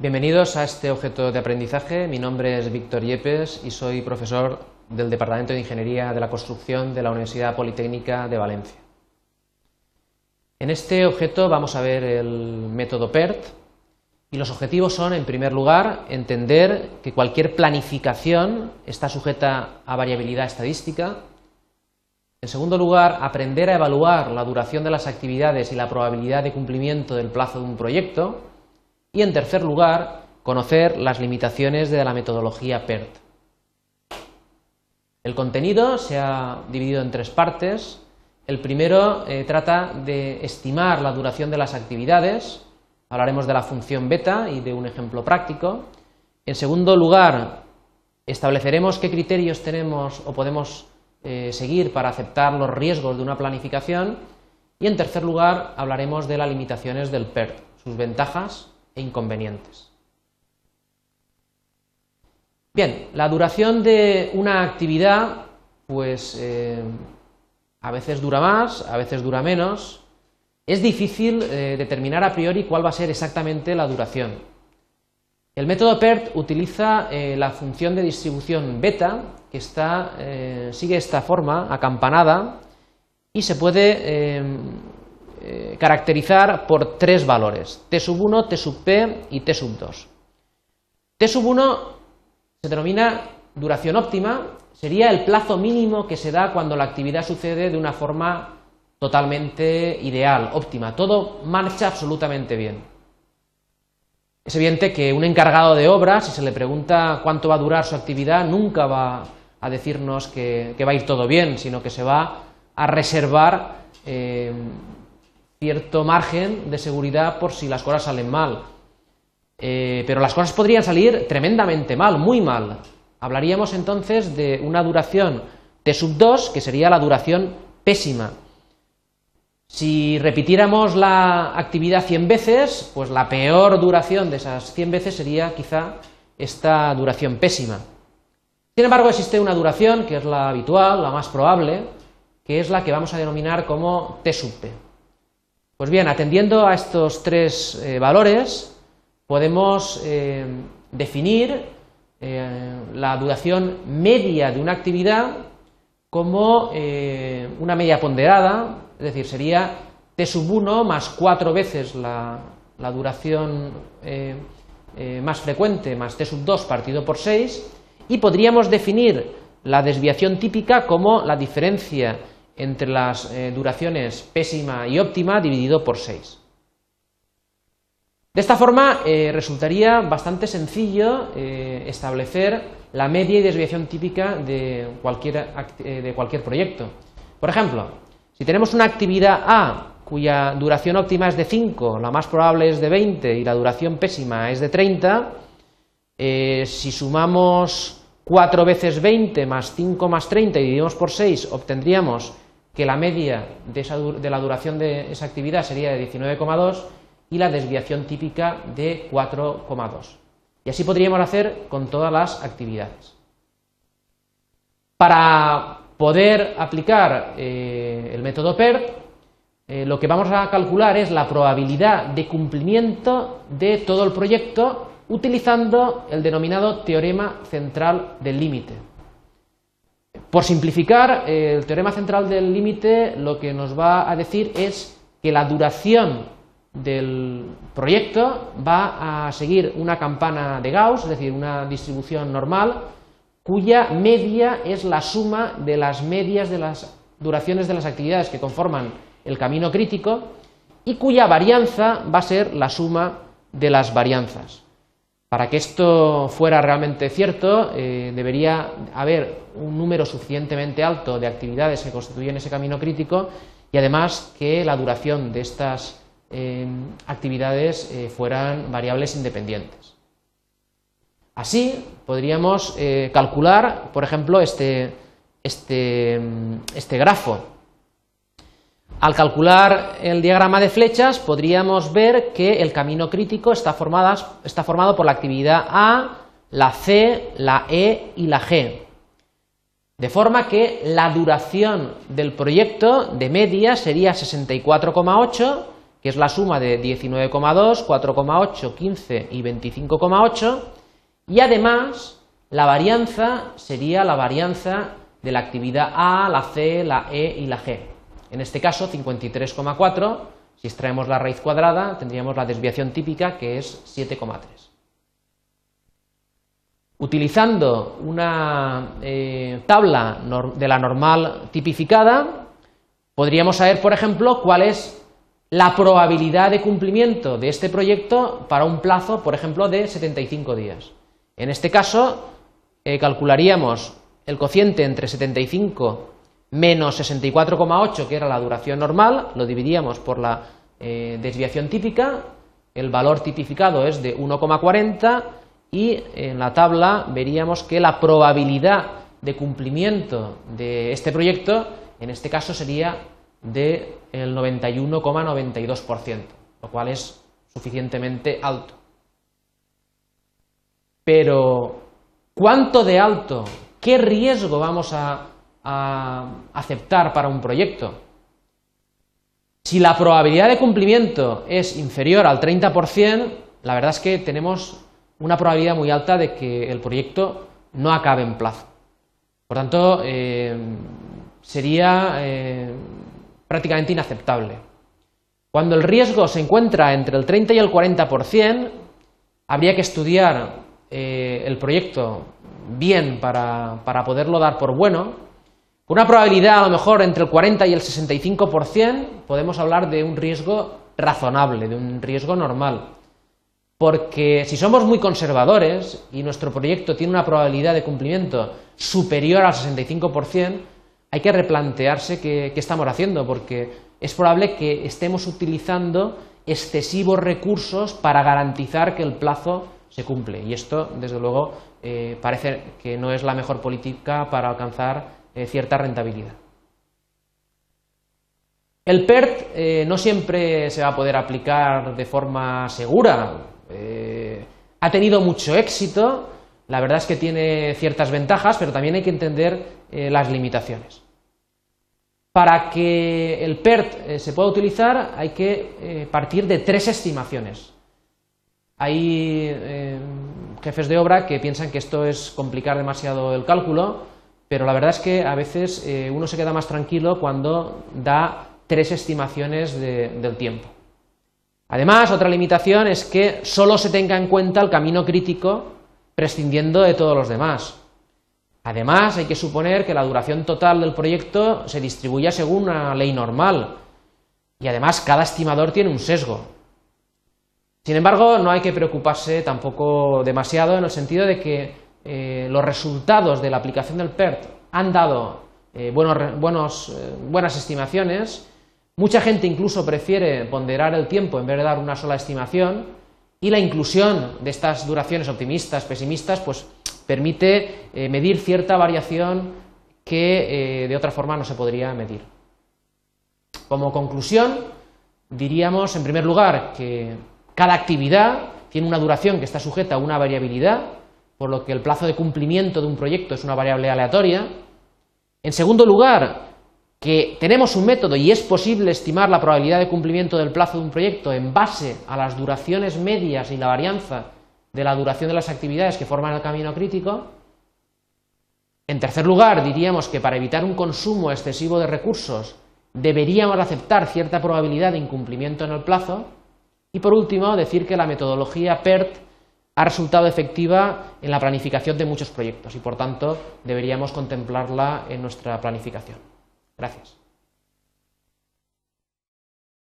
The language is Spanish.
Bienvenidos a este objeto de aprendizaje. Mi nombre es Víctor Yepes y soy profesor del Departamento de Ingeniería de la Construcción de la Universidad Politécnica de Valencia. En este objeto vamos a ver el método PERT y los objetivos son, en primer lugar, entender que cualquier planificación está sujeta a variabilidad estadística. En segundo lugar, aprender a evaluar la duración de las actividades y la probabilidad de cumplimiento del plazo de un proyecto. Y en tercer lugar, conocer las limitaciones de la metodología PERT. El contenido se ha dividido en tres partes. El primero eh, trata de estimar la duración de las actividades. Hablaremos de la función beta y de un ejemplo práctico. En segundo lugar, estableceremos qué criterios tenemos o podemos eh, seguir para aceptar los riesgos de una planificación. Y en tercer lugar, hablaremos de las limitaciones del PERT, sus ventajas inconvenientes. Bien, la duración de una actividad, pues eh, a veces dura más, a veces dura menos. Es difícil eh, determinar a priori cuál va a ser exactamente la duración. El método PERT utiliza eh, la función de distribución beta, que está, sigue esta forma, acampanada, y se puede eh, caracterizar por tres valores, T sub 1, T sub P y T sub 2. T sub 1 se denomina duración óptima, sería el plazo mínimo que se da cuando la actividad sucede de una forma totalmente ideal, óptima, todo marcha absolutamente bien. Es evidente que un encargado de obra, si se le pregunta cuánto va a durar su actividad, nunca va a decirnos que, va a ir todo bien, sino que se va a reservar eh, cierto margen de seguridad por si las cosas salen mal. Eh, pero las cosas podrían salir tremendamente mal, muy mal. Hablaríamos entonces de una duración T sub 2, que sería la duración pésima. Si repitiéramos la actividad 100 veces, pues la peor duración de esas 100 veces sería quizá esta duración pésima. Sin embargo, existe una duración que es la habitual, la más probable, que es la que vamos a denominar como T sub P. Pues bien, atendiendo a estos tres eh, valores, podemos eh, definir eh, la duración media de una actividad como una media ponderada, es decir, sería T sub 1 más cuatro veces la, duración más frecuente más T sub 2 partido por 6, y podríamos definir la desviación típica como la diferencia entre las eh, duraciones pésima y óptima dividido por 6. De esta forma eh, resultaría bastante sencillo eh, establecer la media y desviación típica de cualquier, de cualquier proyecto. Por ejemplo, si tenemos una actividad A cuya duración óptima es de 5, la más probable es de 20 y la duración pésima es de 30, si sumamos 4 veces 20 más 5 más 30 y dividimos por 6, obtendríamos que la media de, la duración de esa actividad sería de 19,2 y la desviación típica de 4,2. Y así podríamos hacer con todas las actividades. Para poder aplicar eh, el método PERT, eh, lo que vamos a calcular es la probabilidad de cumplimiento de todo el proyecto utilizando el denominado teorema central del límite. Por simplificar, eh, el teorema central del límite lo que nos va a decir es que la duración del proyecto va a seguir una campana de Gauss, es decir, una distribución normal, cuya media es la suma de las medias de las duraciones de las actividades que conforman el camino crítico y cuya varianza va a ser la suma de las varianzas. Para que esto fuera realmente cierto, eh, debería haber un número suficientemente alto de actividades que constituyen ese camino crítico y además que la duración de estas eh, actividades eh, fueran variables independientes. Así podríamos calcular, por ejemplo, este, este, este grafo al calcular el diagrama de flechas podríamos ver que el camino crítico está, formado por la actividad A, la C, la E y la G. De forma que la duración del proyecto de media sería 64,8 que es la suma de 19,2, 4,8, 15 y 25,8, y además la varianza sería la varianza de la actividad A, la C, la E y la G. En este caso, 53,4, si extraemos la raíz cuadrada, tendríamos la desviación típica que es 7,3. Utilizando una eh, tabla de la normal tipificada, podríamos saber, por ejemplo, cuál es la probabilidad de cumplimiento de este proyecto para un plazo, por ejemplo, de 75 días. En este caso, eh, calcularíamos el cociente entre 75 menos 64,8, que era la duración normal, lo dividíamos por la eh, desviación típica, el valor tipificado es de 1,40 y en la tabla veríamos que la probabilidad de cumplimiento de este proyecto, en este caso sería del 91,92%, lo cual es suficientemente alto. Pero, ¿cuánto de alto? ¿Qué riesgo vamos a, aceptar para un proyecto? Si la probabilidad de cumplimiento es inferior al 30%, la verdad es que tenemos una probabilidad muy alta de que el proyecto no acabe en plazo. Por tanto, eh, sería eh, prácticamente inaceptable. Cuando el riesgo se encuentra entre el 30 y el 40%, habría que estudiar eh, el proyecto bien para, para, poderlo dar por bueno. Una probabilidad a lo mejor entre el 40 y el 65%, podemos hablar de un riesgo razonable, de un riesgo normal. Porque si somos muy conservadores y nuestro proyecto tiene una probabilidad de cumplimiento superior al 65%, hay que replantearse qué, estamos haciendo, porque es probable que estemos utilizando excesivos recursos para garantizar que el plazo se cumple. Y esto, desde luego, eh, parece que no es la mejor política para alcanzar eh, cierta rentabilidad. El PERT eh, no siempre se va a poder aplicar de forma segura. ha tenido mucho éxito, la verdad es que tiene ciertas ventajas, pero también hay que entender eh, las limitaciones. Para que el PERT eh, se pueda utilizar hay que eh, partir de tres estimaciones. Hay jefes de obra que piensan que esto es complicar demasiado el cálculo, pero la verdad es que a veces uno se queda más tranquilo cuando da tres estimaciones del tiempo. Además, otra limitación es que solo se tenga en cuenta el camino crítico prescindiendo de todos los demás. Además, hay que suponer que la duración total del proyecto se distribuya según una ley normal. Y además, cada estimador tiene un sesgo. Sin embargo, no hay que preocuparse tampoco demasiado en el sentido de que eh, los resultados de la aplicación del PERT han dado eh, buenos, eh, buenas estimaciones. Mucha gente incluso prefiere ponderar el tiempo en vez de dar una sola estimación y la inclusión de estas duraciones optimistas, pesimistas, pues permite medir cierta variación que de otra forma no se podría medir. Como conclusión, diríamos en primer lugar que cada actividad tiene una duración que está sujeta a una variabilidad, por lo que el plazo de cumplimiento de un proyecto es una variable aleatoria. En segundo lugar, que tenemos un método y es posible estimar la probabilidad de cumplimiento del plazo de un proyecto en base a las duraciones medias y la varianza de la duración de las actividades que forman el camino crítico. En tercer lugar, diríamos que para evitar un consumo excesivo de recursos deberíamos aceptar cierta probabilidad de incumplimiento en el plazo. Y por último, decir que la metodología PERT ha resultado efectiva en la planificación de muchos proyectos y por tanto deberíamos contemplarla en nuestra planificación. Gracias.